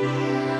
Música